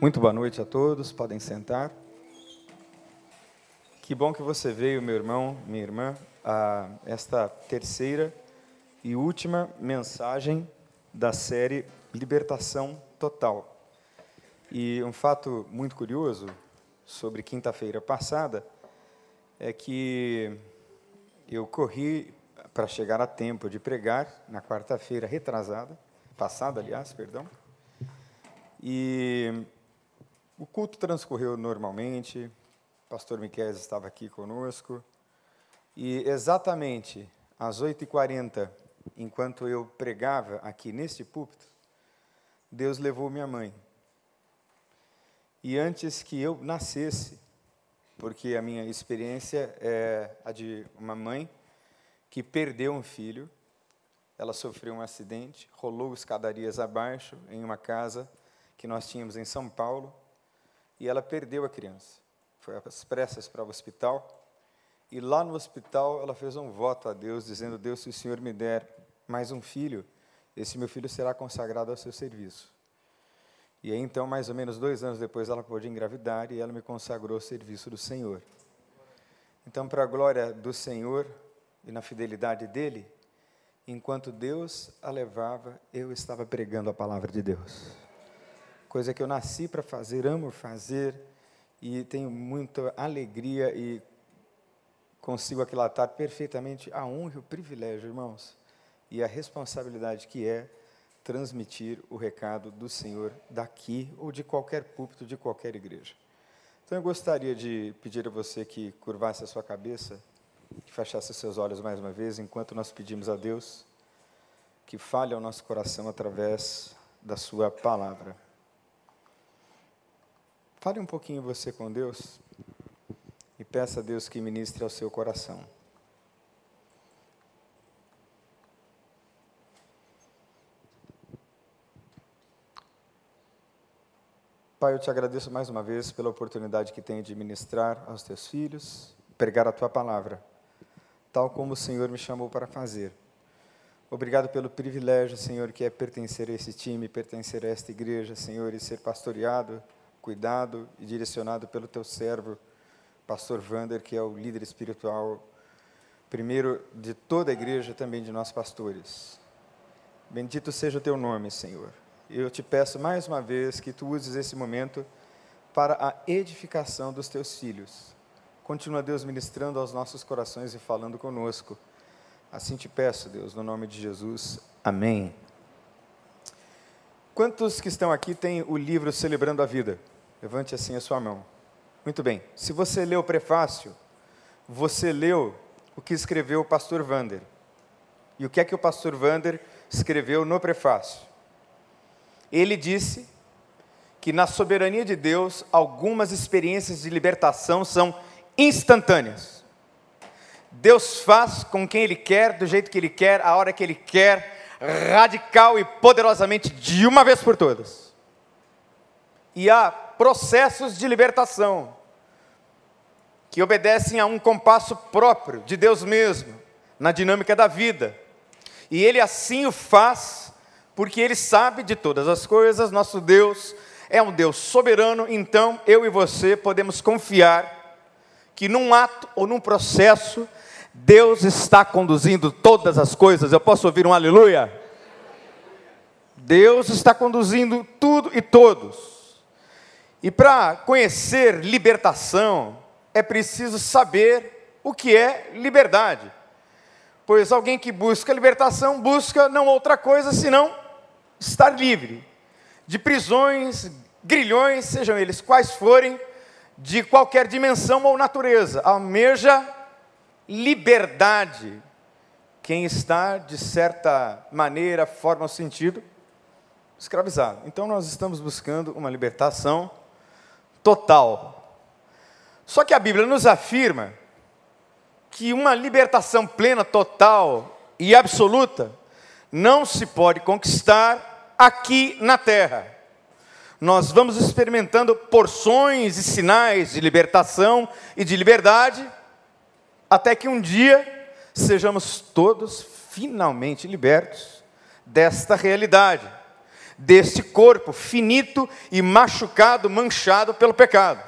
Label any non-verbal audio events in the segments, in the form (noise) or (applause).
Muito boa noite a todos, podem sentar. Que bom que você veio, meu irmão, minha irmã, a esta terceira e última mensagem da série Libertação Total. E um fato muito curioso sobre quinta-feira passada é que eu corri para chegar a tempo de pregar na quarta-feira retrasada, passada, aliás, perdão. E o culto transcorreu normalmente, o pastor Miquel estava aqui conosco, e exatamente às 8h40, enquanto eu pregava aqui neste púlpito, Deus levou minha mãe. E antes que eu nascesse, porque a minha experiência é a de uma mãe que perdeu um filho, ela sofreu um acidente, rolou escadarias abaixo em uma casa que nós tínhamos em São Paulo, e ela perdeu a criança. Foi às pressas para o hospital. E lá no hospital ela fez um voto a Deus, dizendo: Deus, se o Senhor me der mais um filho, esse meu filho será consagrado ao seu serviço. E aí, então, mais ou menos dois anos depois, ela pôde engravidar e ela me consagrou ao serviço do Senhor. Então, para a glória do Senhor e na fidelidade dele, enquanto Deus a levava, eu estava pregando a palavra de Deus coisa que eu nasci para fazer, amo fazer e tenho muita alegria e consigo aquilatar perfeitamente a honra e o privilégio, irmãos, e a responsabilidade que é transmitir o recado do Senhor daqui ou de qualquer púlpito de qualquer igreja. Então eu gostaria de pedir a você que curvasse a sua cabeça, que fechasse seus olhos mais uma vez, enquanto nós pedimos a Deus que fale ao nosso coração através da sua palavra. Fale um pouquinho você com Deus e peça a Deus que ministre ao seu coração. Pai, eu te agradeço mais uma vez pela oportunidade que tenho de ministrar aos teus filhos, pregar a tua palavra, tal como o Senhor me chamou para fazer. Obrigado pelo privilégio, Senhor, que é pertencer a esse time, pertencer a esta igreja, Senhor, e ser pastoreado cuidado e direcionado pelo teu servo, pastor Vander, que é o líder espiritual, primeiro de toda a igreja, também de nós pastores. Bendito seja o teu nome, Senhor. Eu te peço mais uma vez que tu uses esse momento para a edificação dos teus filhos. Continua, Deus, ministrando aos nossos corações e falando conosco. Assim te peço, Deus, no nome de Jesus. Amém. Quantos que estão aqui têm o livro Celebrando a Vida? Levante assim a sua mão. Muito bem. Se você leu o prefácio, você leu o que escreveu o pastor Vander. E o que é que o pastor Vander escreveu no prefácio? Ele disse que na soberania de Deus, algumas experiências de libertação são instantâneas. Deus faz com quem Ele quer, do jeito que Ele quer, a hora que Ele quer, radical e poderosamente, de uma vez por todas. E há processos de libertação, que obedecem a um compasso próprio de Deus mesmo, na dinâmica da vida. E Ele assim o faz, porque Ele sabe de todas as coisas, nosso Deus é um Deus soberano, então eu e você podemos confiar que num ato ou num processo, Deus está conduzindo todas as coisas. Eu posso ouvir um aleluia? Deus está conduzindo tudo e todos. E para conhecer libertação, é preciso saber o que é liberdade. Pois alguém que busca libertação busca não outra coisa senão estar livre de prisões, grilhões, sejam eles quais forem, de qualquer dimensão ou natureza. Almeja liberdade. Quem está, de certa maneira, forma ou sentido, escravizado. Então nós estamos buscando uma libertação total. Só que a Bíblia nos afirma que uma libertação plena, total e absoluta não se pode conquistar aqui na terra. Nós vamos experimentando porções e sinais de libertação e de liberdade, até que um dia sejamos todos finalmente libertos desta realidade. Deste corpo finito e machucado, manchado pelo pecado.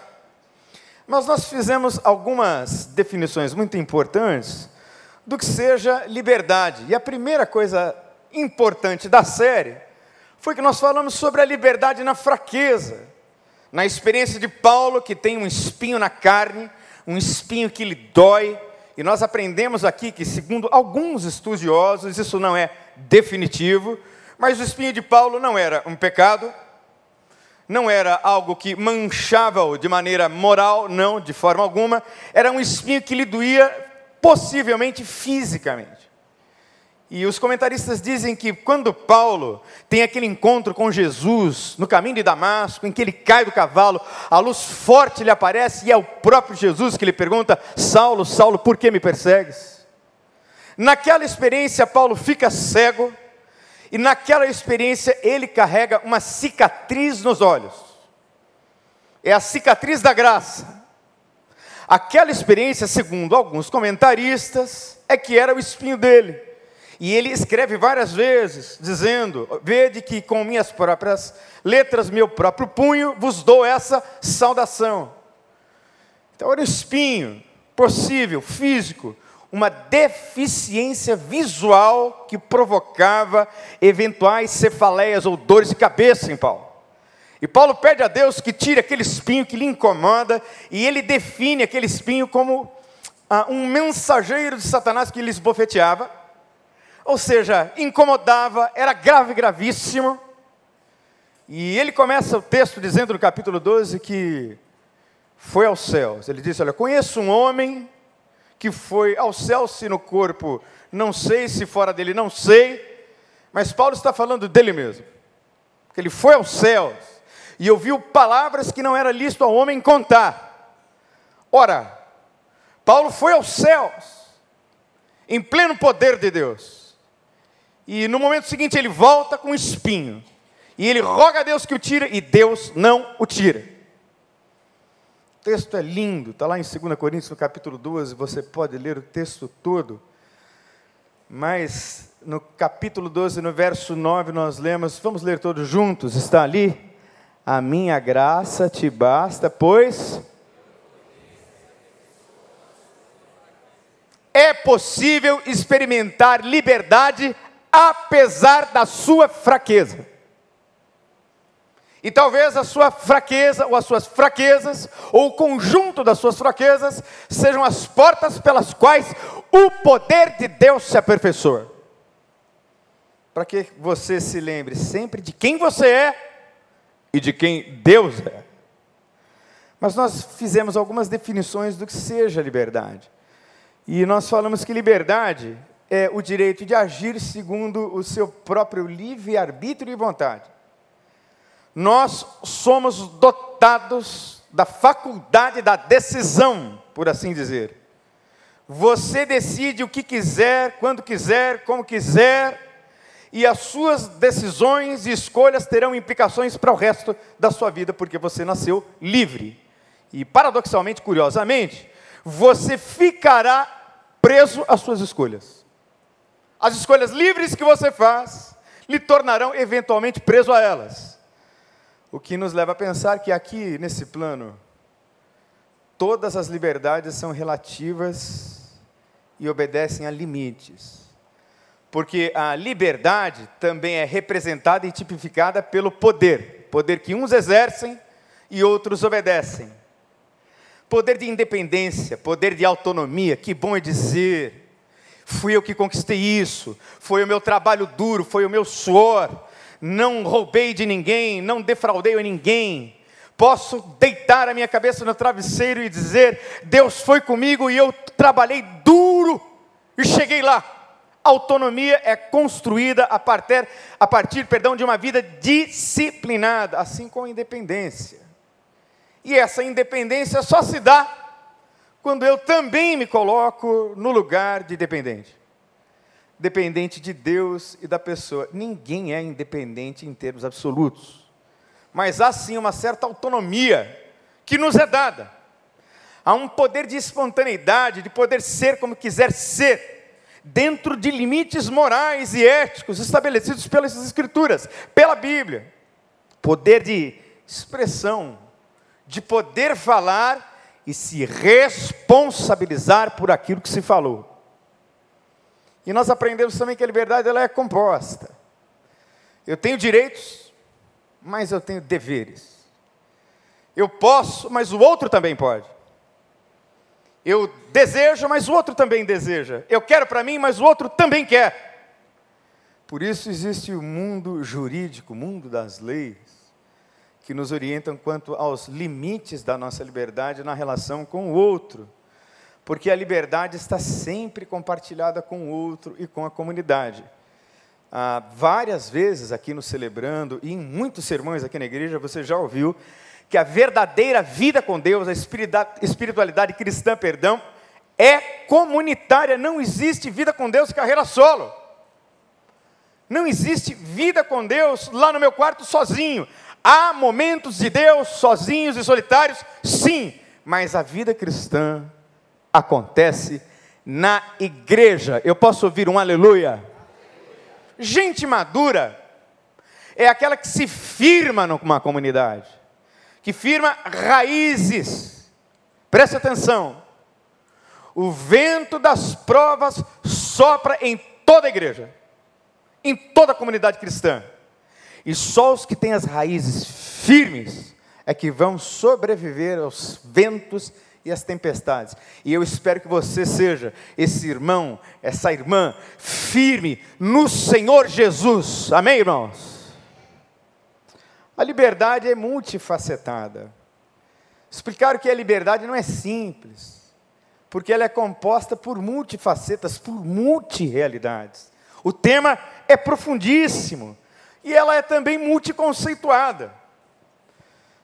Mas nós fizemos algumas definições muito importantes do que seja liberdade. E a primeira coisa importante da série foi que nós falamos sobre a liberdade na fraqueza, na experiência de Paulo, que tem um espinho na carne, um espinho que lhe dói, e nós aprendemos aqui que, segundo alguns estudiosos, isso não é definitivo, mas o espinho de Paulo não era um pecado, não era algo que manchava-o de maneira moral, não, de forma alguma, era um espinho que lhe doía possivelmente fisicamente. E os comentaristas dizem que quando Paulo tem aquele encontro com Jesus no caminho de Damasco, em que ele cai do cavalo, a luz forte lhe aparece e é o próprio Jesus que lhe pergunta: Saulo, Saulo, por que me persegues? Naquela experiência, Paulo fica cego, e naquela experiência ele carrega uma cicatriz nos olhos. É a cicatriz da graça. Aquela experiência, segundo alguns comentaristas, é que era o espinho dele. E ele escreve várias vezes, dizendo: Vede que com minhas próprias letras, meu próprio punho, vos dou essa saudação. Então era um espinho possível, físico, uma deficiência visual que provocava eventuais cefaleias ou dores de cabeça em Paulo. E Paulo pede a Deus que tire aquele espinho que lhe incomoda, e ele define aquele espinho como ah, um mensageiro de Satanás que lhe esbofeteava ou seja, incomodava, era grave, gravíssimo. E ele começa o texto dizendo no capítulo 12 que foi aos céus. Ele disse: Olha, conheço um homem que foi aos céus, se no corpo não sei, se fora dele não sei, mas Paulo está falando dele mesmo. Que ele foi aos céus e ouviu palavras que não era lícito ao homem contar. Ora, Paulo foi aos céus, em pleno poder de Deus. E no momento seguinte ele volta com um espinho. E ele roga a Deus que o tire, e Deus não o tira. O texto é lindo, está lá em 2 Coríntios, no capítulo 12, você pode ler o texto todo. Mas no capítulo 12, no verso 9, nós lemos, vamos ler todos juntos, está ali. A minha graça te basta, pois é possível experimentar liberdade apesar da sua fraqueza. E talvez a sua fraqueza, ou as suas fraquezas, ou o conjunto das suas fraquezas, sejam as portas pelas quais o poder de Deus se aperfeiçoa. Para que você se lembre sempre de quem você é e de quem Deus é. Mas nós fizemos algumas definições do que seja liberdade. E nós falamos que liberdade é, o direito de agir segundo o seu próprio livre-arbítrio e vontade. Nós somos dotados da faculdade da decisão, por assim dizer. Você decide o que quiser, quando quiser, como quiser, e as suas decisões e escolhas terão implicações para o resto da sua vida, porque você nasceu livre. E paradoxalmente, curiosamente, você ficará preso às suas escolhas. As escolhas livres que você faz lhe tornarão eventualmente preso a elas. O que nos leva a pensar que aqui, nesse plano, todas as liberdades são relativas e obedecem a limites. Porque a liberdade também é representada e tipificada pelo poder poder que uns exercem e outros obedecem. Poder de independência, poder de autonomia, que bom é dizer Fui eu que conquistei isso, foi o meu trabalho duro, foi o meu suor. Não roubei de ninguém, não defraudei a ninguém. Posso deitar a minha cabeça no travesseiro e dizer: Deus foi comigo e eu trabalhei duro e cheguei lá. Autonomia é construída a partir, a partir perdão, de uma vida disciplinada, assim como a independência. E essa independência só se dá quando eu também me coloco no lugar de dependente. Dependente de Deus e da pessoa. Ninguém é independente em termos absolutos. Mas há sim uma certa autonomia que nos é dada. Há um poder de espontaneidade, de poder ser como quiser ser, dentro de limites morais e éticos estabelecidos pelas Escrituras, pela Bíblia. Poder de expressão, de poder falar e se responsabilizar por aquilo que se falou. E nós aprendemos também que a liberdade ela é composta. Eu tenho direitos, mas eu tenho deveres. Eu posso, mas o outro também pode. Eu desejo, mas o outro também deseja. Eu quero para mim, mas o outro também quer. Por isso existe o mundo jurídico, o mundo das leis, que nos orientam quanto aos limites da nossa liberdade na relação com o outro. Porque a liberdade está sempre compartilhada com o outro e com a comunidade. Ah, várias vezes aqui no Celebrando, e em muitos sermões aqui na igreja, você já ouviu que a verdadeira vida com Deus, a espiritualidade cristã, perdão, é comunitária, não existe vida com Deus carreira solo. Não existe vida com Deus lá no meu quarto sozinho. Há momentos de Deus sozinhos e solitários, sim, mas a vida cristã acontece na igreja. Eu posso ouvir um aleluia? Gente madura é aquela que se firma numa comunidade que firma raízes. Preste atenção. O vento das provas sopra em toda a igreja, em toda a comunidade cristã. E só os que têm as raízes firmes é que vão sobreviver aos ventos e às tempestades. E eu espero que você seja esse irmão, essa irmã firme no Senhor Jesus. Amém, irmãos? A liberdade é multifacetada. Explicar o que é liberdade não é simples, porque ela é composta por multifacetas, por multirealidades. O tema é profundíssimo e ela é também multiconceituada.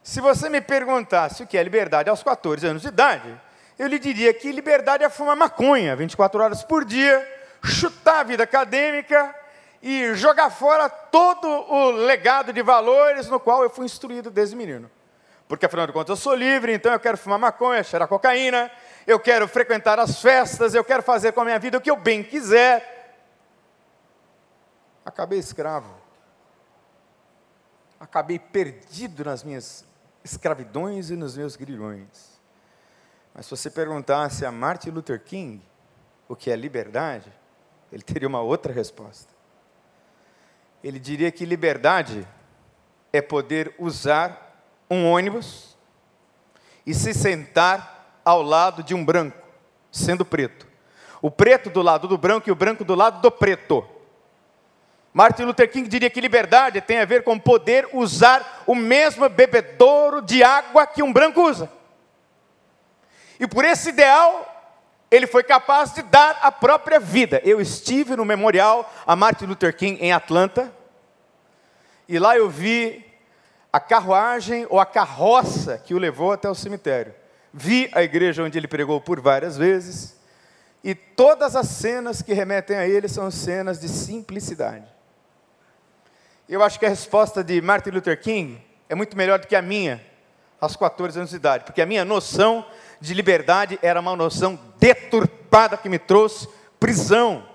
Se você me perguntasse o que é liberdade aos 14 anos de idade, eu lhe diria que liberdade é fumar maconha 24 horas por dia, chutar a vida acadêmica e jogar fora todo o legado de valores no qual eu fui instruído desde menino. Porque afinal de contas eu sou livre, então eu quero fumar maconha, cheirar cocaína, eu quero frequentar as festas, eu quero fazer com a minha vida o que eu bem quiser. Acabei escravo. Acabei perdido nas minhas escravidões e nos meus grilhões. Mas se você perguntasse a Martin Luther King o que é liberdade, ele teria uma outra resposta ele diria que liberdade é poder usar um ônibus e se sentar ao lado de um branco, sendo preto. O preto do lado do branco e o branco do lado do preto. Martin Luther King diria que liberdade tem a ver com poder usar o mesmo bebedouro de água que um branco usa. E por esse ideal, ele foi capaz de dar a própria vida. Eu estive no memorial a Martin Luther King em Atlanta, e lá eu vi a carruagem ou a carroça que o levou até o cemitério. Vi a igreja onde ele pregou por várias vezes, e todas as cenas que remetem a ele são cenas de simplicidade. Eu acho que a resposta de Martin Luther King é muito melhor do que a minha, aos 14 anos de idade, porque a minha noção de liberdade era uma noção deturpada que me trouxe prisão.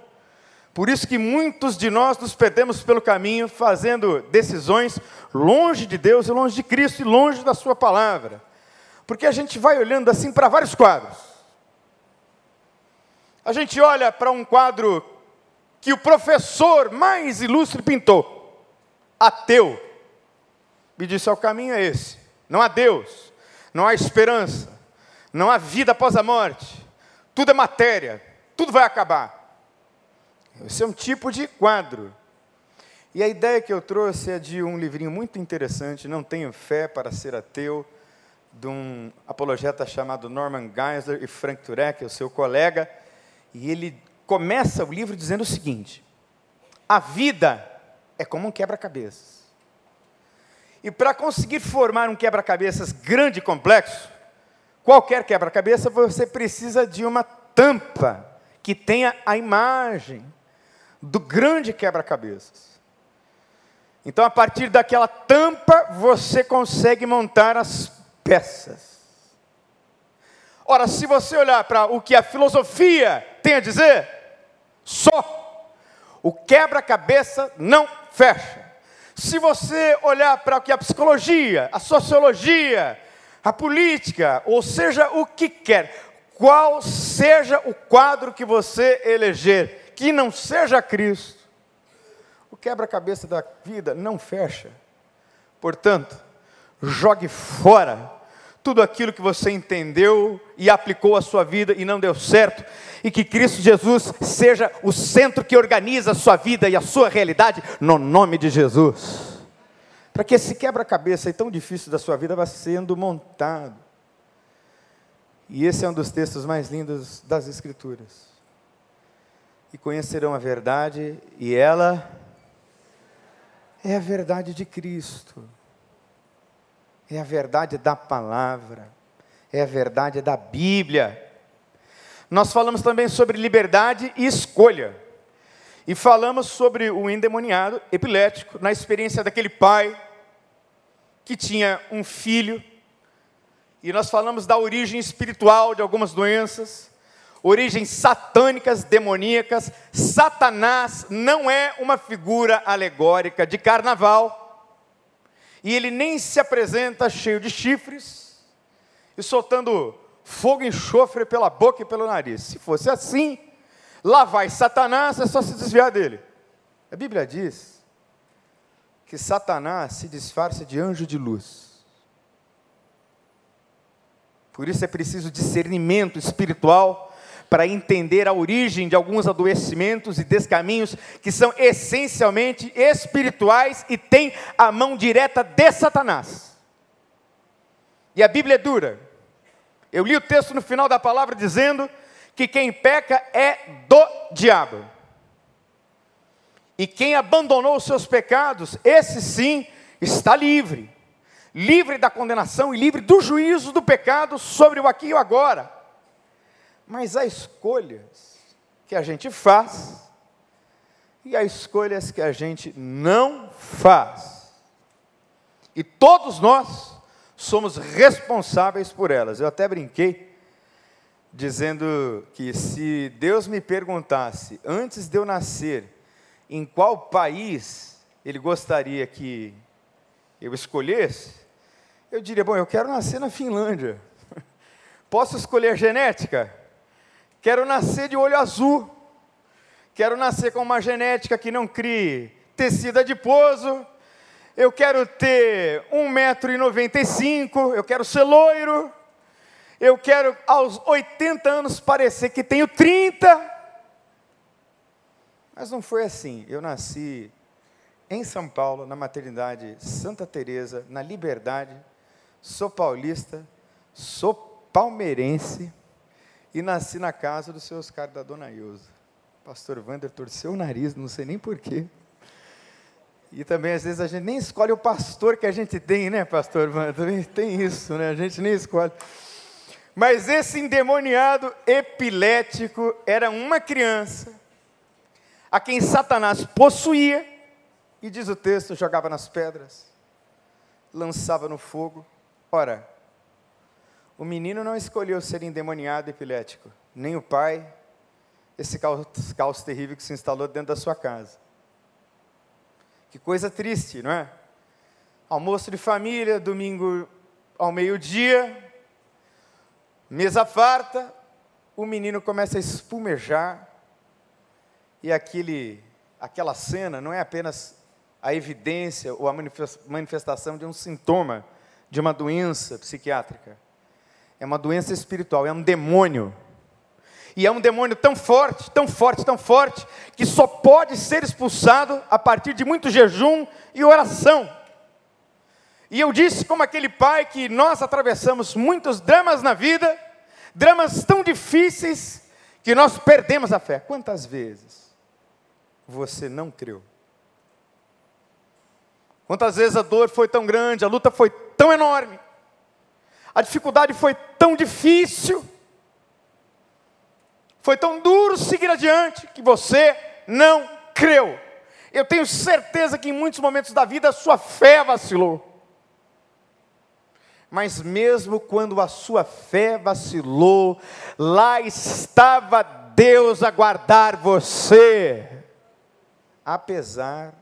Por isso que muitos de nós nos perdemos pelo caminho fazendo decisões longe de Deus e longe de Cristo e longe da sua palavra. Porque a gente vai olhando assim para vários quadros. A gente olha para um quadro que o professor mais ilustre pintou, ateu. E disse: o caminho é esse. Não há Deus, não há esperança, não há vida após a morte. Tudo é matéria, tudo vai acabar. Esse é um tipo de quadro. E a ideia que eu trouxe é de um livrinho muito interessante, Não Tenho Fé para Ser Ateu, de um apologeta chamado Norman Geisler e Frank Turek, o seu colega, e ele começa o livro dizendo o seguinte: a vida é como um quebra-cabeças. E para conseguir formar um quebra-cabeças grande e complexo, qualquer quebra-cabeça, você precisa de uma tampa que tenha a imagem do grande quebra-cabeças. Então, a partir daquela tampa, você consegue montar as peças. Ora, se você olhar para o que a filosofia tem a dizer, Só. O quebra-cabeça não fecha. Se você olhar para o que a psicologia, a sociologia, a política, ou seja, o que quer, qual seja o quadro que você eleger, que não seja Cristo, o quebra-cabeça da vida não fecha. Portanto, jogue fora tudo aquilo que você entendeu e aplicou à sua vida e não deu certo, e que Cristo Jesus seja o centro que organiza a sua vida e a sua realidade, no nome de Jesus. Para que esse quebra-cabeça tão difícil da sua vida vá sendo montado. E esse é um dos textos mais lindos das Escrituras. E conhecerão a verdade, e ela é a verdade de Cristo é a verdade da palavra, é a verdade da Bíblia. Nós falamos também sobre liberdade e escolha. E falamos sobre o endemoniado epilético, na experiência daquele pai que tinha um filho. E nós falamos da origem espiritual de algumas doenças, origens satânicas, demoníacas. Satanás não é uma figura alegórica de carnaval e ele nem se apresenta cheio de chifres e soltando fogo e enxofre pela boca e pelo nariz. Se fosse assim, lá vai Satanás, é só se desviar dele. A Bíblia diz que Satanás se disfarça de anjo de luz. Por isso é preciso discernimento espiritual para entender a origem de alguns adoecimentos e descaminhos que são essencialmente espirituais e têm a mão direta de Satanás. E a Bíblia é dura. Eu li o texto no final da palavra dizendo que quem peca é do diabo. E quem abandonou os seus pecados, esse sim está livre. Livre da condenação e livre do juízo do pecado sobre o aqui e o agora. Mas há escolhas que a gente faz e há escolhas que a gente não faz. E todos nós somos responsáveis por elas. Eu até brinquei dizendo que se Deus me perguntasse antes de eu nascer em qual país ele gostaria que eu escolhesse, eu diria: bom, eu quero nascer na Finlândia. (laughs) Posso escolher genética? Quero nascer de olho azul. Quero nascer com uma genética que não crie tecido adiposo. Eu quero ter 1,95m. Eu quero ser loiro. Eu quero, aos 80 anos, parecer que tenho 30. Mas não foi assim. Eu nasci em São Paulo, na maternidade Santa Teresa, na Liberdade. Sou paulista, sou palmeirense e nasci na casa do seu Oscar da Dona Ilza. Pastor Wander torceu o nariz, não sei nem porquê. E também, às vezes, a gente nem escolhe o pastor que a gente tem, né, pastor Wander? Tem isso, né? A gente nem escolhe. Mas esse endemoniado epilético era uma criança a quem Satanás possuía, e diz o texto, jogava nas pedras, lançava no fogo. Ora, o menino não escolheu ser endemoniado epilético, nem o pai, esse caos, caos terrível que se instalou dentro da sua casa. Que coisa triste, não é? Almoço de família, domingo ao meio-dia, mesa farta, o menino começa a espumejar, e aquele, aquela cena não é apenas a evidência ou a manifestação de um sintoma de uma doença psiquiátrica é uma doença espiritual, é um demônio. E é um demônio tão forte, tão forte, tão forte, que só pode ser expulsado a partir de muito jejum e oração. E eu disse, como aquele pai, que nós atravessamos muitos dramas na vida, dramas tão difíceis, que nós perdemos a fé. Quantas vezes você não creu? Quantas vezes a dor foi tão grande, a luta foi tão enorme, a dificuldade foi tão difícil, foi tão duro seguir adiante, que você não creu. Eu tenho certeza que em muitos momentos da vida a sua fé vacilou. Mas mesmo quando a sua fé vacilou, lá estava Deus a guardar você, apesar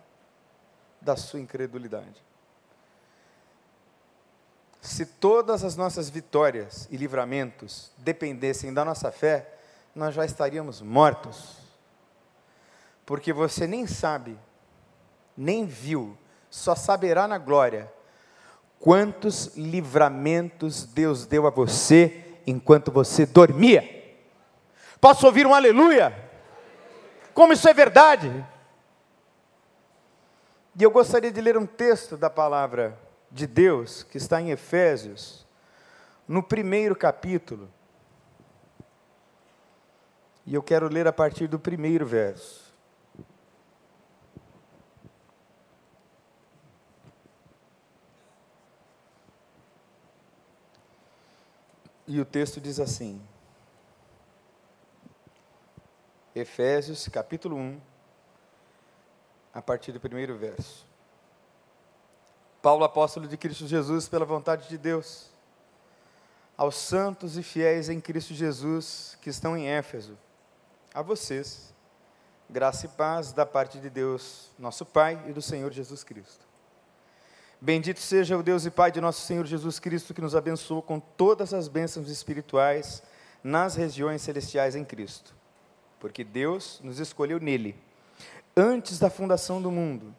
da sua incredulidade. Se todas as nossas vitórias e livramentos dependessem da nossa fé, nós já estaríamos mortos. Porque você nem sabe, nem viu, só saberá na glória quantos livramentos Deus deu a você enquanto você dormia. Posso ouvir um aleluia? Como isso é verdade? E eu gostaria de ler um texto da palavra de Deus que está em Efésios, no primeiro capítulo. E eu quero ler a partir do primeiro verso. E o texto diz assim: Efésios capítulo 1, a partir do primeiro verso. Paulo, apóstolo de Cristo Jesus, pela vontade de Deus, aos santos e fiéis em Cristo Jesus que estão em Éfeso, a vocês, graça e paz da parte de Deus, nosso Pai e do Senhor Jesus Cristo. Bendito seja o Deus e Pai de nosso Senhor Jesus Cristo, que nos abençoou com todas as bênçãos espirituais nas regiões celestiais em Cristo. Porque Deus nos escolheu nele, antes da fundação do mundo,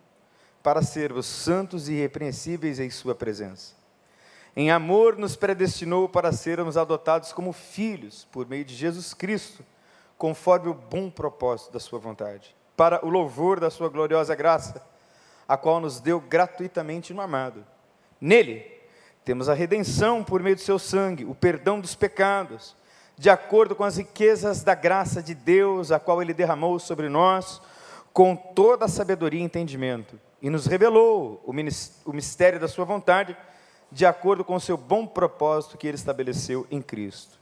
para sermos santos e irrepreensíveis em Sua presença. Em amor, nos predestinou para sermos adotados como filhos, por meio de Jesus Cristo, conforme o bom propósito da Sua vontade, para o louvor da Sua gloriosa graça a qual nos deu gratuitamente no amado. Nele temos a redenção por meio do seu sangue, o perdão dos pecados, de acordo com as riquezas da graça de Deus, a qual ele derramou sobre nós, com toda a sabedoria e entendimento, e nos revelou o mistério da sua vontade, de acordo com o seu bom propósito que ele estabeleceu em Cristo.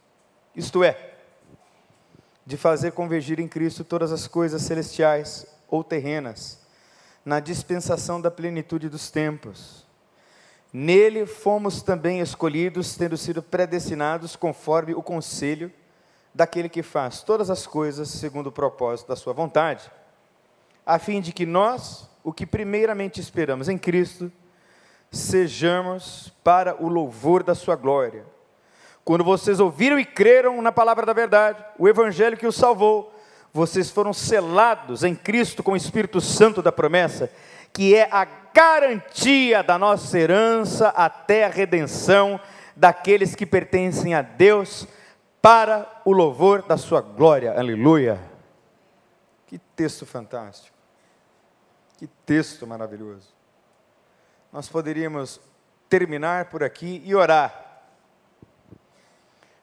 Isto é, de fazer convergir em Cristo todas as coisas celestiais ou terrenas, na dispensação da plenitude dos tempos. Nele fomos também escolhidos, tendo sido predestinados conforme o conselho daquele que faz todas as coisas segundo o propósito da sua vontade, a fim de que nós, o que primeiramente esperamos em Cristo, sejamos para o louvor da sua glória. Quando vocês ouviram e creram na palavra da verdade, o evangelho que os salvou, vocês foram selados em Cristo com o Espírito Santo da promessa, que é a garantia da nossa herança até a redenção daqueles que pertencem a Deus, para o louvor da sua glória. Aleluia. Que texto fantástico. Que texto maravilhoso. Nós poderíamos terminar por aqui e orar.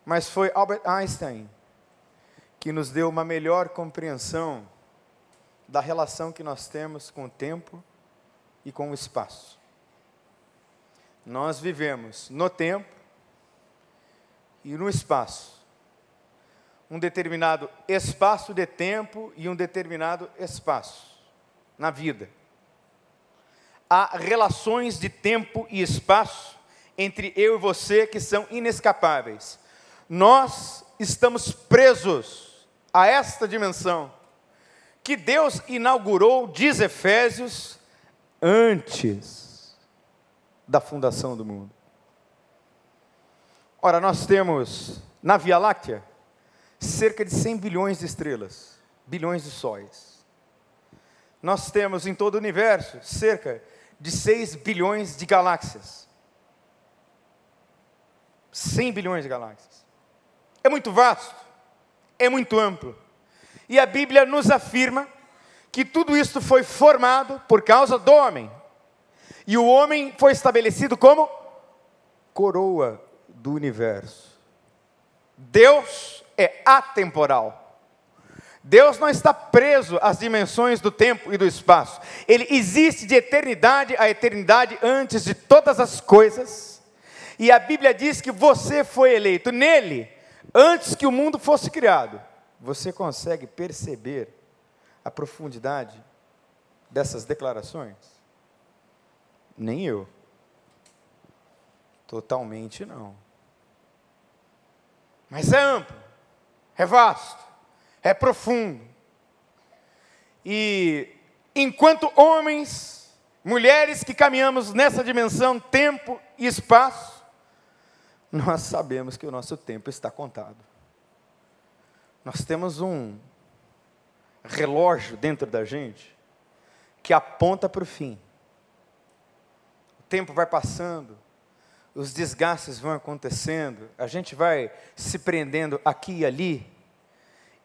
Mas foi Albert Einstein que nos deu uma melhor compreensão da relação que nós temos com o tempo e com o espaço. Nós vivemos no tempo e no espaço. Um determinado espaço de tempo e um determinado espaço na vida. Há relações de tempo e espaço entre eu e você que são inescapáveis. Nós estamos presos a esta dimensão que Deus inaugurou, diz Efésios, antes da fundação do mundo. Ora, nós temos na Via Láctea cerca de 100 bilhões de estrelas, bilhões de sóis. Nós temos em todo o universo cerca de 6 bilhões de galáxias. 100 bilhões de galáxias. É muito vasto é muito amplo. E a Bíblia nos afirma que tudo isso foi formado por causa do homem. E o homem foi estabelecido como coroa do universo. Deus é atemporal. Deus não está preso às dimensões do tempo e do espaço. Ele existe de eternidade a eternidade antes de todas as coisas. E a Bíblia diz que você foi eleito nele antes que o mundo fosse criado. Você consegue perceber a profundidade dessas declarações? Nem eu. Totalmente não. Mas é amplo, é vasto, é profundo. E enquanto homens, mulheres que caminhamos nessa dimensão, tempo e espaço, nós sabemos que o nosso tempo está contado. Nós temos um relógio dentro da gente que aponta para o fim. O tempo vai passando, os desgastes vão acontecendo, a gente vai se prendendo aqui e ali,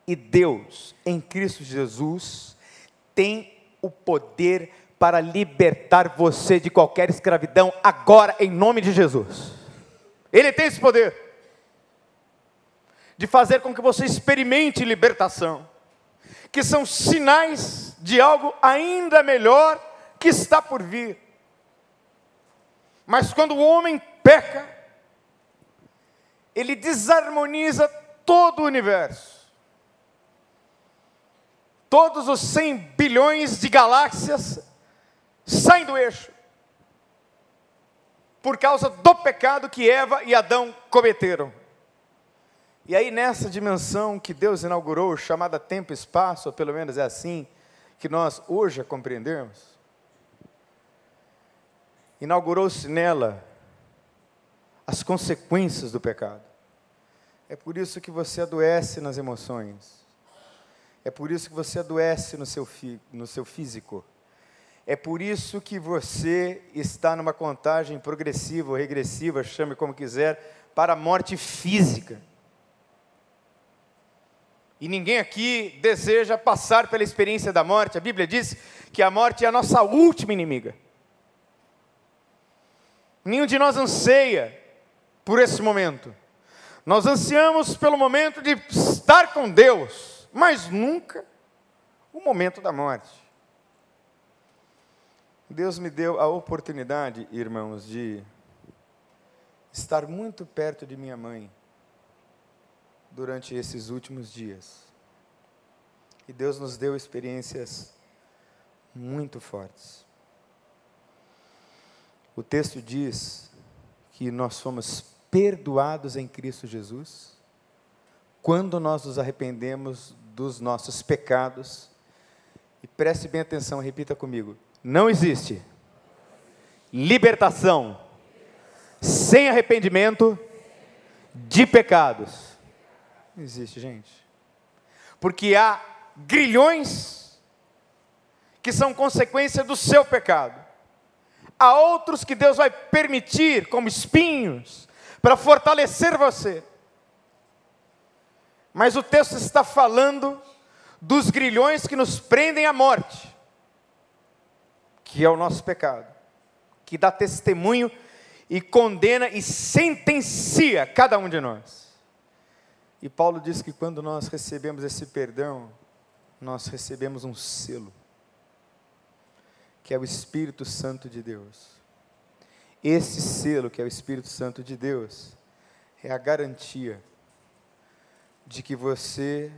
e Deus, em Cristo Jesus, tem o poder para libertar você de qualquer escravidão agora, em nome de Jesus. Ele tem esse poder de fazer com que você experimente libertação, que são sinais de algo ainda melhor que está por vir. Mas quando o homem peca, ele desarmoniza todo o universo todos os 100 bilhões de galáxias saem do eixo. Por causa do pecado que Eva e Adão cometeram. E aí, nessa dimensão que Deus inaugurou, chamada tempo e espaço, ou pelo menos é assim que nós hoje a compreendemos, inaugurou-se nela as consequências do pecado. É por isso que você adoece nas emoções. É por isso que você adoece no seu, no seu físico. É por isso que você está numa contagem progressiva ou regressiva, chame como quiser, para a morte física. E ninguém aqui deseja passar pela experiência da morte. A Bíblia diz que a morte é a nossa última inimiga. Nenhum de nós anseia por esse momento. Nós ansiamos pelo momento de estar com Deus mas nunca o momento da morte. Deus me deu a oportunidade, irmãos, de estar muito perto de minha mãe durante esses últimos dias. E Deus nos deu experiências muito fortes. O texto diz que nós fomos perdoados em Cristo Jesus quando nós nos arrependemos dos nossos pecados. E preste bem atenção, repita comigo: não existe libertação sem arrependimento de pecados. Não existe, gente. Porque há grilhões que são consequência do seu pecado. Há outros que Deus vai permitir como espinhos para fortalecer você. Mas o texto está falando dos grilhões que nos prendem à morte, que é o nosso pecado, que dá testemunho e condena e sentencia cada um de nós. E Paulo diz que quando nós recebemos esse perdão, nós recebemos um selo, que é o Espírito Santo de Deus. Esse selo, que é o Espírito Santo de Deus, é a garantia de que você,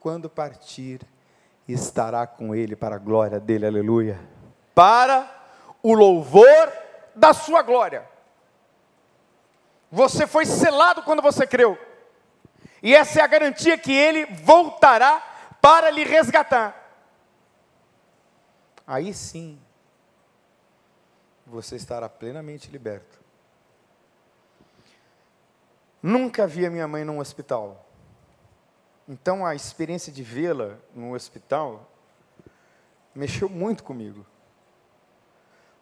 quando partir, estará com Ele para a glória dele, aleluia. Para o louvor da sua glória. Você foi selado quando você creu. E essa é a garantia que Ele voltará para lhe resgatar. Aí sim, você estará plenamente liberto. Nunca vi a minha mãe num hospital. Então a experiência de vê-la no hospital mexeu muito comigo.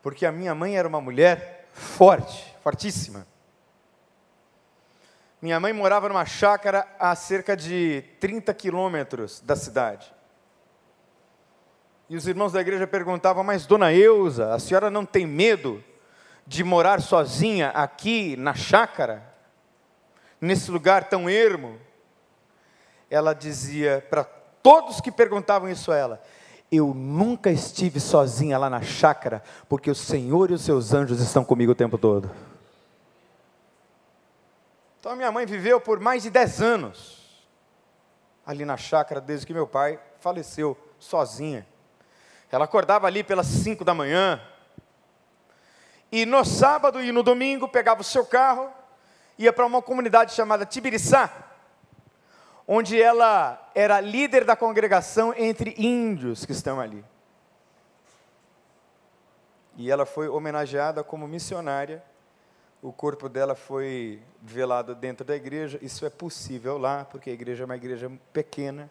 Porque a minha mãe era uma mulher forte, fortíssima. Minha mãe morava numa chácara a cerca de 30 quilômetros da cidade. E os irmãos da igreja perguntavam: Mas, dona Eusa, a senhora não tem medo de morar sozinha aqui na chácara? Nesse lugar tão ermo? Ela dizia para todos que perguntavam isso a ela: Eu nunca estive sozinha lá na chácara, porque o Senhor e os seus anjos estão comigo o tempo todo. Então, minha mãe viveu por mais de 10 anos ali na chácara, desde que meu pai faleceu, sozinha. Ela acordava ali pelas 5 da manhã, e no sábado e no domingo pegava o seu carro, ia para uma comunidade chamada Tibiriçá, onde ela era líder da congregação entre índios que estão ali. E ela foi homenageada como missionária. O corpo dela foi velado dentro da igreja. Isso é possível lá, porque a igreja é uma igreja pequena.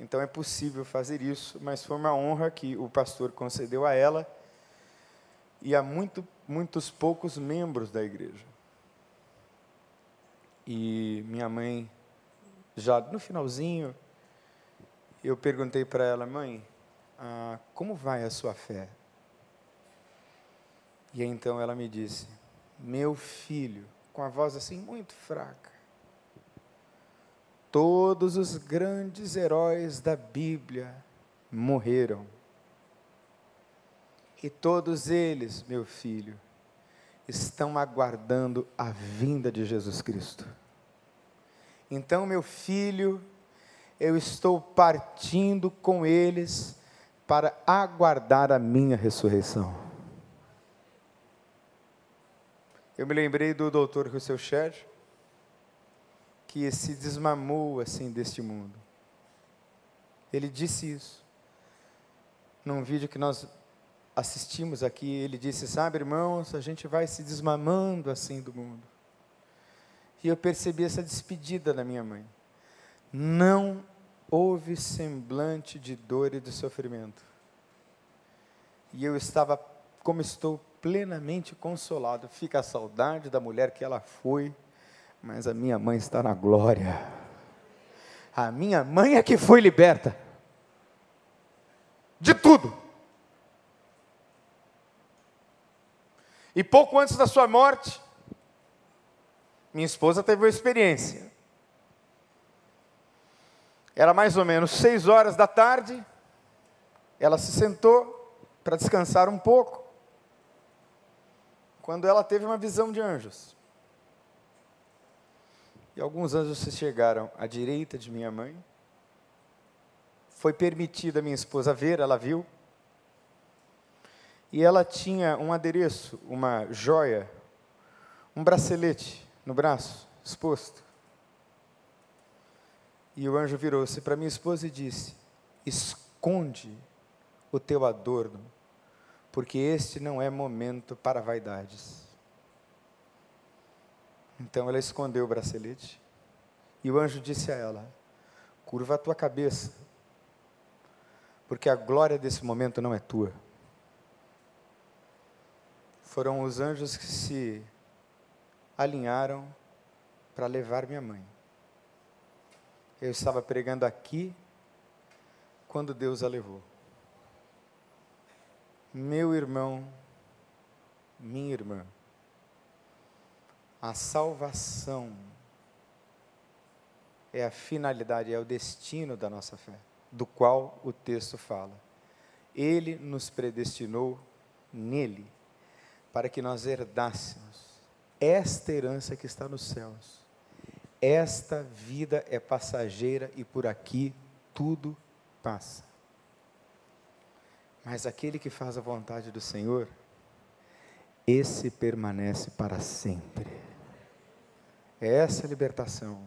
Então é possível fazer isso, mas foi uma honra que o pastor concedeu a ela e a muito, muitos poucos membros da igreja. E minha mãe, já no finalzinho, eu perguntei para ela, mãe, ah, como vai a sua fé? E então ela me disse, meu filho, com a voz assim muito fraca, todos os grandes heróis da Bíblia morreram. E todos eles, meu filho, estão aguardando a vinda de Jesus Cristo. Então, meu filho, eu estou partindo com eles para aguardar a minha ressurreição. Eu me lembrei do doutor Rousseau Scher, que se desmamou assim deste mundo. Ele disse isso. Num vídeo que nós assistimos aqui, ele disse: Sabe, irmãos, a gente vai se desmamando assim do mundo. E eu percebi essa despedida da minha mãe. Não houve semblante de dor e de sofrimento. E eu estava, como estou, plenamente consolado. Fica a saudade da mulher que ela foi, mas a minha mãe está na glória. A minha mãe é que foi liberta de tudo. E pouco antes da sua morte, minha esposa teve uma experiência. Era mais ou menos seis horas da tarde, ela se sentou para descansar um pouco, quando ela teve uma visão de anjos. E alguns anjos se chegaram à direita de minha mãe. Foi permitida a minha esposa ver, ela viu e ela tinha um adereço, uma joia, um bracelete no braço, exposto. E o anjo virou-se para minha esposa e disse: Esconde o teu adorno, porque este não é momento para vaidades. Então ela escondeu o bracelete, e o anjo disse a ela: Curva a tua cabeça, porque a glória desse momento não é tua foram os anjos que se alinharam para levar minha mãe. Eu estava pregando aqui quando Deus a levou. Meu irmão, minha irmã, a salvação é a finalidade, é o destino da nossa fé, do qual o texto fala. Ele nos predestinou nele para que nós herdássemos esta herança que está nos céus. Esta vida é passageira e por aqui tudo passa. Mas aquele que faz a vontade do Senhor, esse permanece para sempre. É essa libertação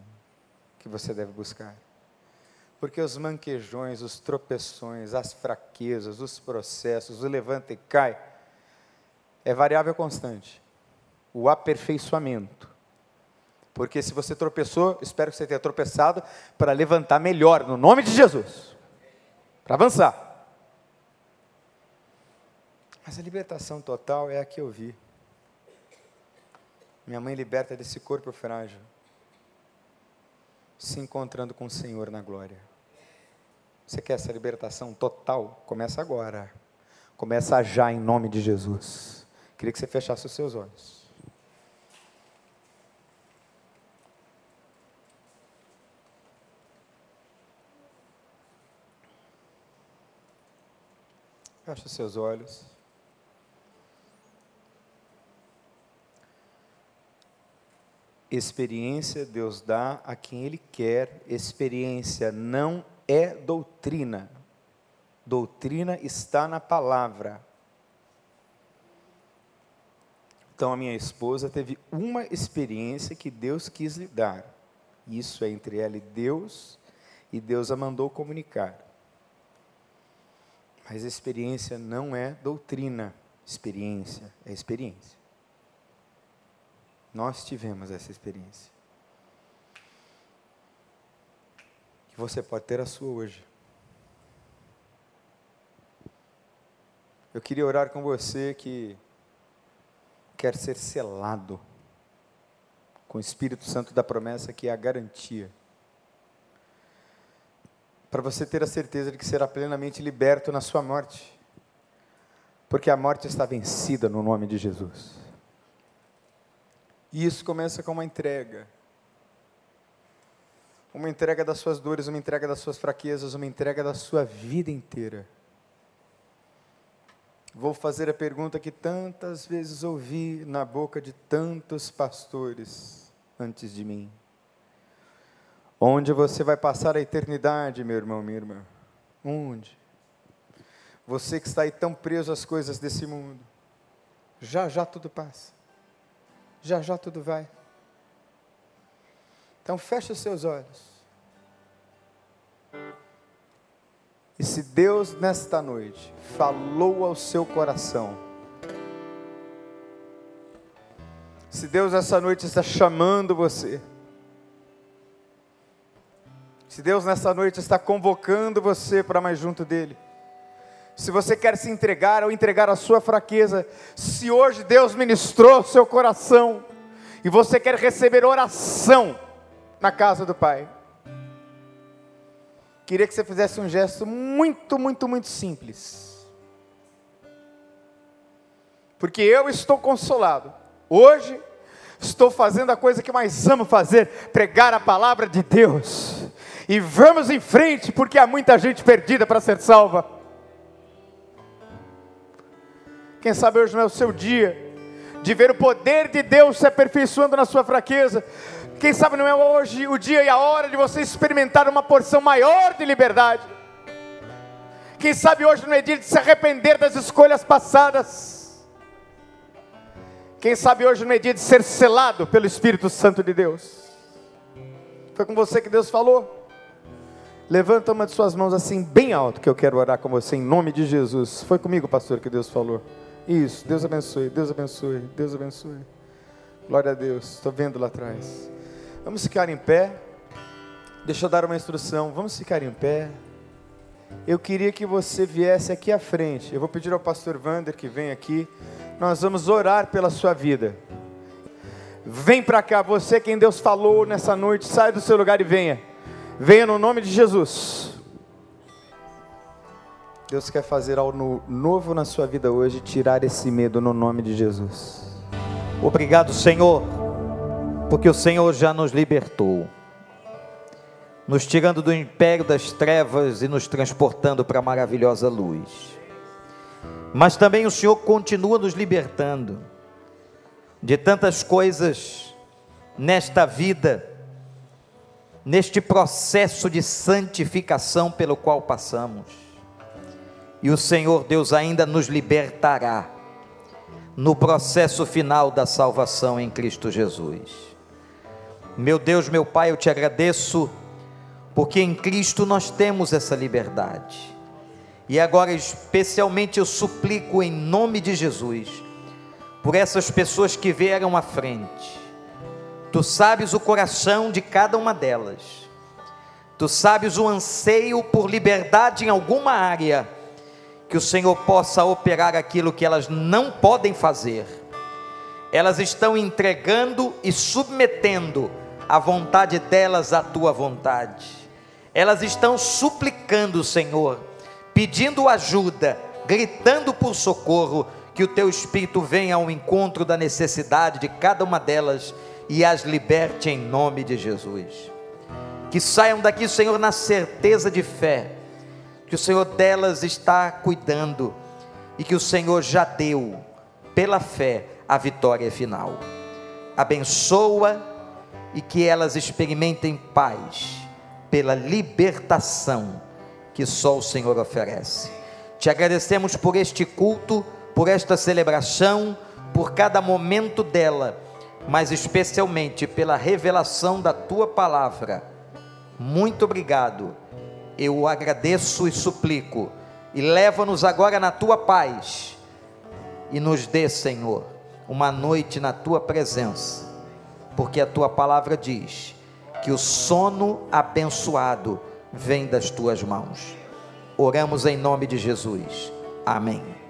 que você deve buscar. Porque os manquejões, os tropeções, as fraquezas, os processos, o levanta e cai, é variável constante. O aperfeiçoamento. Porque se você tropeçou, espero que você tenha tropeçado para levantar melhor, no nome de Jesus. Para avançar. Mas a libertação total é a que eu vi. Minha mãe liberta desse corpo frágil, se encontrando com o Senhor na glória. Você quer essa libertação total? Começa agora. Começa já em nome de Jesus. Queria que você fechasse os seus olhos. Feche os seus olhos. Experiência Deus dá a quem Ele quer, experiência não é doutrina. Doutrina está na palavra. Então a minha esposa teve uma experiência que Deus quis lhe dar. Isso é entre ela e Deus, e Deus a mandou comunicar. Mas experiência não é doutrina, experiência é experiência. Nós tivemos essa experiência. E você pode ter a sua hoje. Eu queria orar com você que quer ser selado com o Espírito Santo da promessa, que é a garantia. Para você ter a certeza de que será plenamente liberto na sua morte. Porque a morte está vencida no nome de Jesus. E isso começa com uma entrega. Uma entrega das suas dores, uma entrega das suas fraquezas, uma entrega da sua vida inteira. Vou fazer a pergunta que tantas vezes ouvi na boca de tantos pastores antes de mim. Onde você vai passar a eternidade, meu irmão, minha irmã? Onde? Você que está aí tão preso às coisas desse mundo. Já já tudo passa. Já já tudo vai. Então feche os seus olhos. E se Deus nesta noite falou ao seu coração, se Deus essa noite está chamando você, se Deus nessa noite está convocando você para mais junto dEle, se você quer se entregar ou entregar a sua fraqueza, se hoje Deus ministrou seu coração e você quer receber oração na casa do Pai, queria que você fizesse um gesto muito, muito, muito simples. Porque eu estou consolado. Hoje estou fazendo a coisa que mais amo fazer, pregar a palavra de Deus. E vamos em frente, porque há muita gente perdida para ser salva. Quem sabe hoje não é o seu dia de ver o poder de Deus se aperfeiçoando na sua fraqueza, quem sabe não é hoje o dia e a hora de você experimentar uma porção maior de liberdade. Quem sabe hoje não é dia de se arrepender das escolhas passadas. Quem sabe hoje não é dia de ser selado pelo Espírito Santo de Deus. Foi com você que Deus falou. Levanta uma de suas mãos assim, bem alto, que eu quero orar com você em nome de Jesus. Foi comigo, pastor, que Deus falou. Isso, Deus abençoe, Deus abençoe, Deus abençoe. Glória a Deus, estou vendo lá atrás. Vamos ficar em pé. Deixa eu dar uma instrução. Vamos ficar em pé. Eu queria que você viesse aqui à frente. Eu vou pedir ao pastor Vander que vem aqui. Nós vamos orar pela sua vida. Vem para cá, você quem Deus falou nessa noite, sai do seu lugar e venha. Venha no nome de Jesus. Deus quer fazer algo novo na sua vida hoje, tirar esse medo no nome de Jesus. Obrigado, Senhor porque o Senhor já nos libertou, nos tirando do império das trevas e nos transportando para a maravilhosa luz. Mas também o Senhor continua nos libertando de tantas coisas nesta vida, neste processo de santificação pelo qual passamos. E o Senhor Deus ainda nos libertará no processo final da salvação em Cristo Jesus. Meu Deus, meu Pai, eu te agradeço, porque em Cristo nós temos essa liberdade. E agora, especialmente, eu suplico em nome de Jesus, por essas pessoas que vieram à frente. Tu sabes o coração de cada uma delas. Tu sabes o anseio por liberdade em alguma área, que o Senhor possa operar aquilo que elas não podem fazer. Elas estão entregando e submetendo a vontade delas à tua vontade. Elas estão suplicando, Senhor, pedindo ajuda, gritando por socorro, que o teu espírito venha ao encontro da necessidade de cada uma delas e as liberte em nome de Jesus. Que saiam daqui, Senhor, na certeza de fé, que o Senhor delas está cuidando e que o Senhor já deu, pela fé, a vitória final. Abençoa e que elas experimentem paz pela libertação que só o Senhor oferece. Te agradecemos por este culto, por esta celebração, por cada momento dela, mas especialmente pela revelação da tua palavra. Muito obrigado. Eu agradeço e suplico. E leva-nos agora na tua paz. E nos dê, Senhor, uma noite na tua presença. Porque a tua palavra diz que o sono abençoado vem das tuas mãos. Oramos em nome de Jesus. Amém.